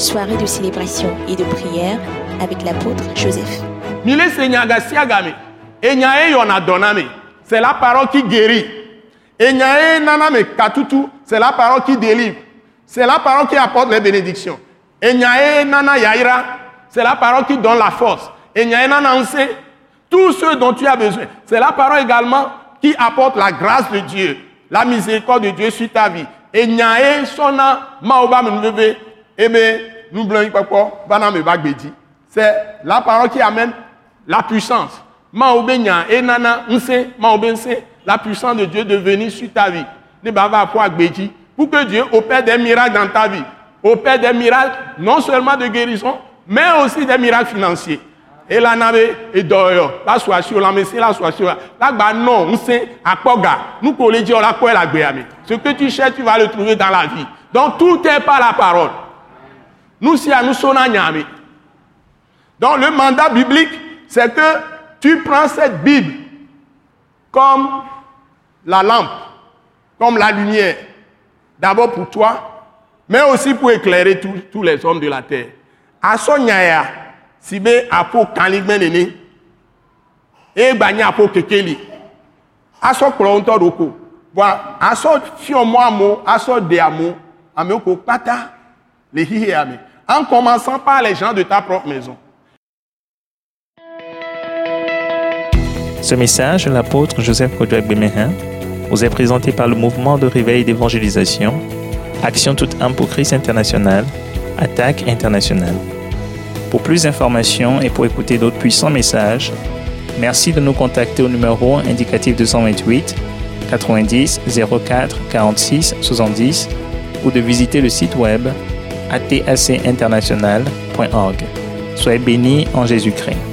soirée de célébration et de prière avec l'apôtre Joseph. Doname. C'est la parole qui guérit. Katutu. C'est la parole qui délivre. C'est la parole qui apporte les bénédictions. Yaira. C'est la parole qui donne la force. Tout ce dont tu as besoin. C'est la parole également qui apporte la grâce de Dieu, la miséricorde de Dieu sur ta vie. Ebe nous blanc bana me bagbedi. C'est la parole qui amène la puissance. Et nana nse, la puissance de Dieu de venir sur ta vie. Ne pour. Pour que Dieu opère des miracles dans ta vie. Opère des miracles, non seulement de guérison, mais aussi des miracles financiers. Et là, et doyo, la la messie, la soation, la bah non, on sait, à poga, nous collons Dieu, la quoi la béame. Ce que tu cherches, tu vas le trouver dans la vie. Donc tout est par la parole. Nous, si à nous sommes Donc le mandat biblique, c'est que tu prends cette Bible comme la lampe, comme la lumière. D'abord pour toi, mais aussi pour éclairer tous les hommes de la terre. Asonyaya, sibe apo kanigmen nene, e banya apo kekeli. Aso klonto roko. Voilà, aso fiomo amo, aso de amo, ame oko pata, le hihe ame. En commençant par les gens de ta propre maison. Ce message de l'apôtre Joseph Kodouak Bemehin vous est présenté par le mouvement de réveil d'évangélisation, Action toute âme pour Christ international, Attaque internationale. Pour plus d'informations et pour écouter d'autres puissants messages, merci de nous contacter au numéro indicatif 228 90 04 46 70 ou de visiter le site web atacinternational.org. Soyez bénis en Jésus-Christ.